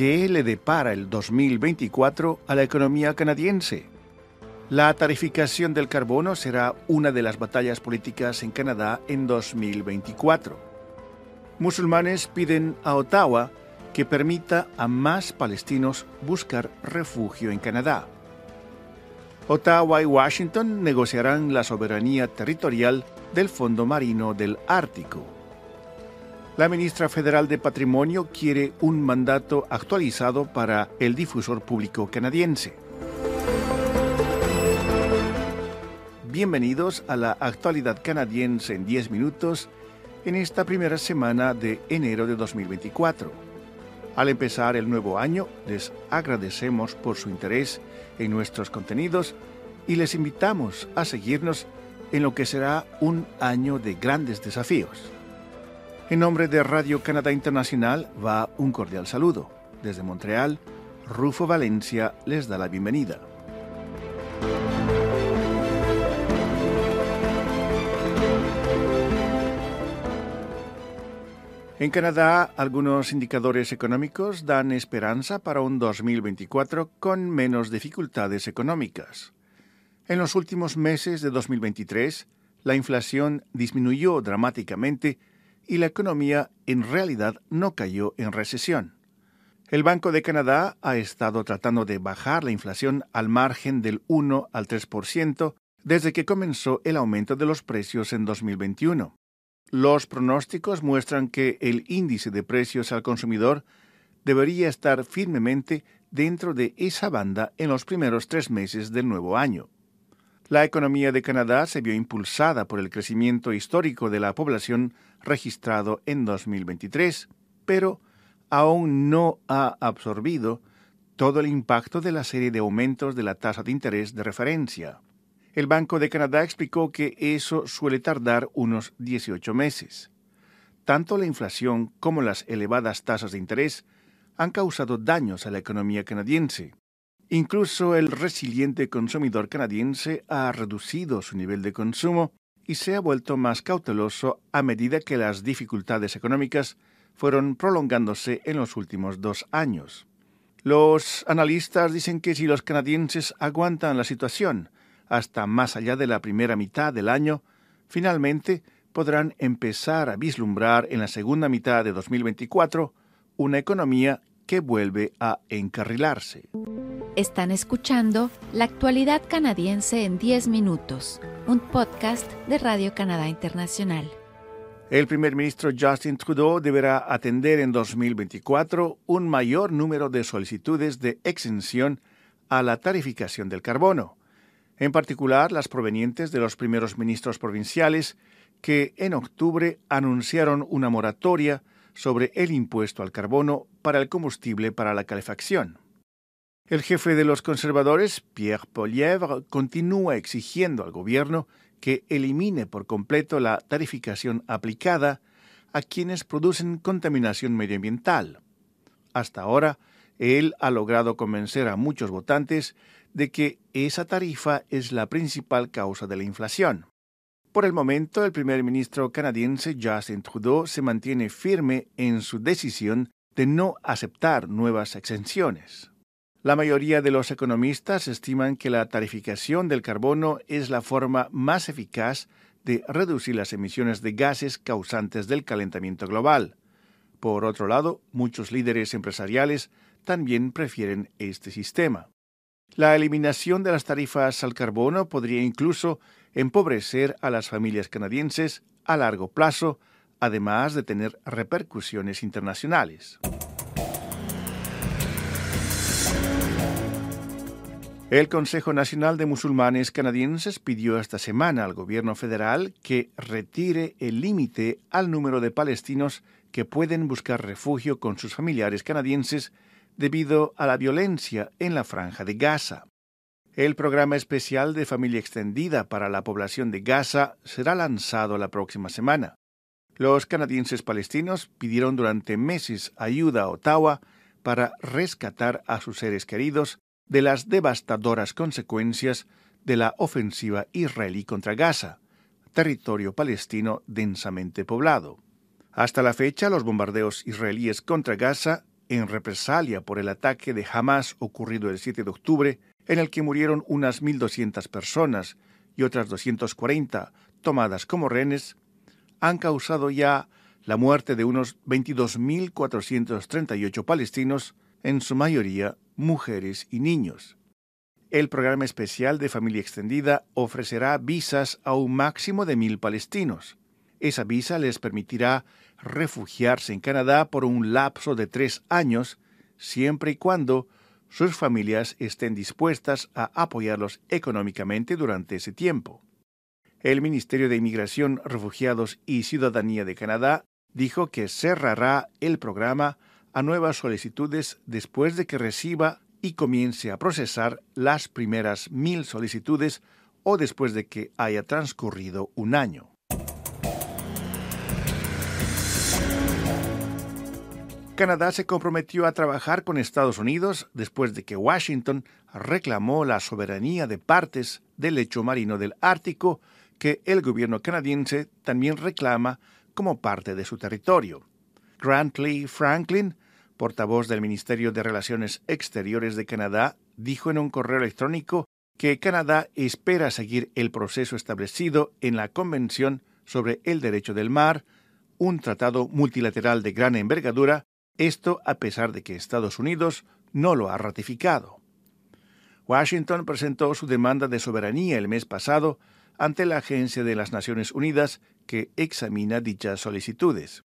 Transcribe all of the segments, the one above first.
¿Qué le depara el 2024 a la economía canadiense? La tarificación del carbono será una de las batallas políticas en Canadá en 2024. Musulmanes piden a Ottawa que permita a más palestinos buscar refugio en Canadá. Ottawa y Washington negociarán la soberanía territorial del Fondo Marino del Ártico. La ministra federal de Patrimonio quiere un mandato actualizado para el difusor público canadiense. Bienvenidos a la actualidad canadiense en 10 minutos en esta primera semana de enero de 2024. Al empezar el nuevo año, les agradecemos por su interés en nuestros contenidos y les invitamos a seguirnos en lo que será un año de grandes desafíos. En nombre de Radio Canadá Internacional va un cordial saludo. Desde Montreal, Rufo Valencia les da la bienvenida. En Canadá, algunos indicadores económicos dan esperanza para un 2024 con menos dificultades económicas. En los últimos meses de 2023, la inflación disminuyó dramáticamente y la economía en realidad no cayó en recesión. El Banco de Canadá ha estado tratando de bajar la inflación al margen del 1 al 3% desde que comenzó el aumento de los precios en 2021. Los pronósticos muestran que el índice de precios al consumidor debería estar firmemente dentro de esa banda en los primeros tres meses del nuevo año. La economía de Canadá se vio impulsada por el crecimiento histórico de la población registrado en 2023, pero aún no ha absorbido todo el impacto de la serie de aumentos de la tasa de interés de referencia. El Banco de Canadá explicó que eso suele tardar unos 18 meses. Tanto la inflación como las elevadas tasas de interés han causado daños a la economía canadiense. Incluso el resiliente consumidor canadiense ha reducido su nivel de consumo y se ha vuelto más cauteloso a medida que las dificultades económicas fueron prolongándose en los últimos dos años. Los analistas dicen que si los canadienses aguantan la situación, hasta más allá de la primera mitad del año, finalmente podrán empezar a vislumbrar en la segunda mitad de 2024 una economía que vuelve a encarrilarse. Están escuchando La actualidad canadiense en 10 minutos, un podcast de Radio Canadá Internacional. El primer ministro Justin Trudeau deberá atender en 2024 un mayor número de solicitudes de exención a la tarificación del carbono en particular las provenientes de los primeros ministros provinciales que en octubre anunciaron una moratoria sobre el impuesto al carbono para el combustible para la calefacción. El jefe de los conservadores, Pierre Polièvre, continúa exigiendo al gobierno que elimine por completo la tarificación aplicada a quienes producen contaminación medioambiental. Hasta ahora, él ha logrado convencer a muchos votantes de que esa tarifa es la principal causa de la inflación. Por el momento, el primer ministro canadiense Justin Trudeau se mantiene firme en su decisión de no aceptar nuevas exenciones. La mayoría de los economistas estiman que la tarificación del carbono es la forma más eficaz de reducir las emisiones de gases causantes del calentamiento global. Por otro lado, muchos líderes empresariales también prefieren este sistema. La eliminación de las tarifas al carbono podría incluso empobrecer a las familias canadienses a largo plazo, además de tener repercusiones internacionales. El Consejo Nacional de Musulmanes Canadienses pidió esta semana al gobierno federal que retire el límite al número de palestinos que pueden buscar refugio con sus familiares canadienses debido a la violencia en la franja de Gaza. El programa especial de familia extendida para la población de Gaza será lanzado la próxima semana. Los canadienses palestinos pidieron durante meses ayuda a Ottawa para rescatar a sus seres queridos de las devastadoras consecuencias de la ofensiva israelí contra Gaza, territorio palestino densamente poblado. Hasta la fecha, los bombardeos israelíes contra Gaza en represalia por el ataque de Hamas ocurrido el 7 de octubre, en el que murieron unas 1.200 personas y otras 240 tomadas como rehenes, han causado ya la muerte de unos 22.438 palestinos, en su mayoría mujeres y niños. El programa especial de familia extendida ofrecerá visas a un máximo de mil palestinos. Esa visa les permitirá refugiarse en Canadá por un lapso de tres años, siempre y cuando sus familias estén dispuestas a apoyarlos económicamente durante ese tiempo. El Ministerio de Inmigración, Refugiados y Ciudadanía de Canadá dijo que cerrará el programa a nuevas solicitudes después de que reciba y comience a procesar las primeras mil solicitudes o después de que haya transcurrido un año. Canadá se comprometió a trabajar con Estados Unidos después de que Washington reclamó la soberanía de partes del lecho marino del Ártico que el gobierno canadiense también reclama como parte de su territorio. Grant Lee Franklin, portavoz del Ministerio de Relaciones Exteriores de Canadá, dijo en un correo electrónico que Canadá espera seguir el proceso establecido en la Convención sobre el Derecho del Mar, un tratado multilateral de gran envergadura, esto a pesar de que Estados Unidos no lo ha ratificado. Washington presentó su demanda de soberanía el mes pasado ante la Agencia de las Naciones Unidas que examina dichas solicitudes.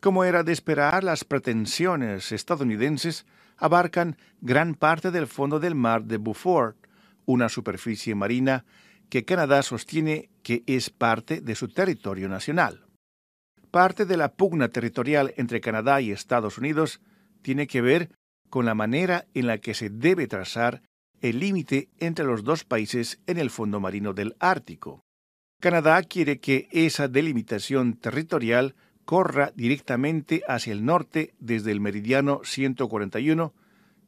Como era de esperar, las pretensiones estadounidenses abarcan gran parte del fondo del mar de Beaufort, una superficie marina que Canadá sostiene que es parte de su territorio nacional. Parte de la pugna territorial entre Canadá y Estados Unidos tiene que ver con la manera en la que se debe trazar el límite entre los dos países en el fondo marino del Ártico. Canadá quiere que esa delimitación territorial corra directamente hacia el norte desde el meridiano 141,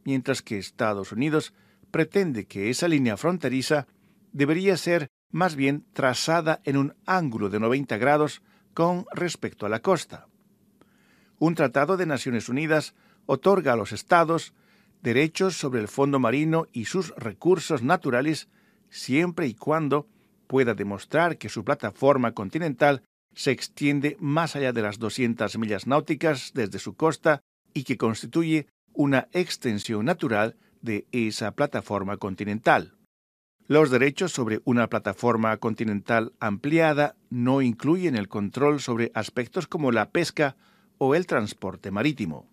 mientras que Estados Unidos pretende que esa línea fronteriza debería ser más bien trazada en un ángulo de 90 grados con respecto a la costa. Un tratado de Naciones Unidas otorga a los estados derechos sobre el fondo marino y sus recursos naturales siempre y cuando pueda demostrar que su plataforma continental se extiende más allá de las 200 millas náuticas desde su costa y que constituye una extensión natural de esa plataforma continental. Los derechos sobre una plataforma continental ampliada no incluyen el control sobre aspectos como la pesca o el transporte marítimo.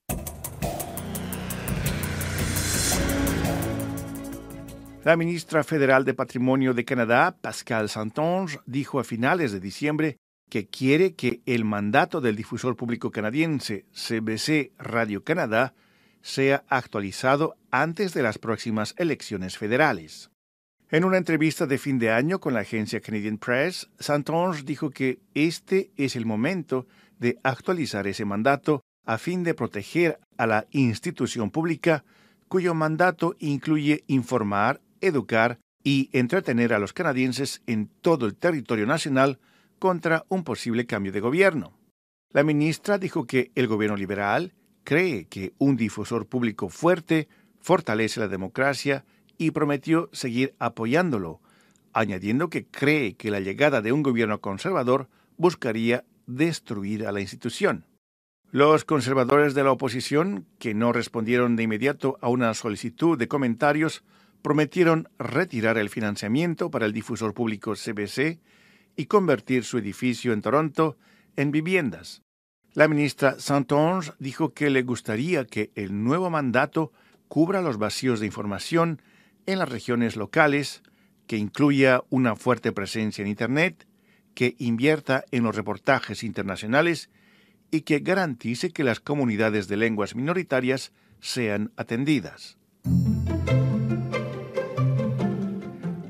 La ministra federal de Patrimonio de Canadá, Pascal Santonge, dijo a finales de diciembre que quiere que el mandato del difusor público canadiense CBC Radio Canadá sea actualizado antes de las próximas elecciones federales. En una entrevista de fin de año con la agencia Canadian Press, Santonge dijo que este es el momento de actualizar ese mandato a fin de proteger a la institución pública cuyo mandato incluye informar educar y entretener a los canadienses en todo el territorio nacional contra un posible cambio de gobierno. La ministra dijo que el gobierno liberal cree que un difusor público fuerte fortalece la democracia y prometió seguir apoyándolo, añadiendo que cree que la llegada de un gobierno conservador buscaría destruir a la institución. Los conservadores de la oposición, que no respondieron de inmediato a una solicitud de comentarios, prometieron retirar el financiamiento para el difusor público CBC y convertir su edificio en Toronto en viviendas. La ministra Santonge dijo que le gustaría que el nuevo mandato cubra los vacíos de información en las regiones locales, que incluya una fuerte presencia en Internet, que invierta en los reportajes internacionales y que garantice que las comunidades de lenguas minoritarias sean atendidas.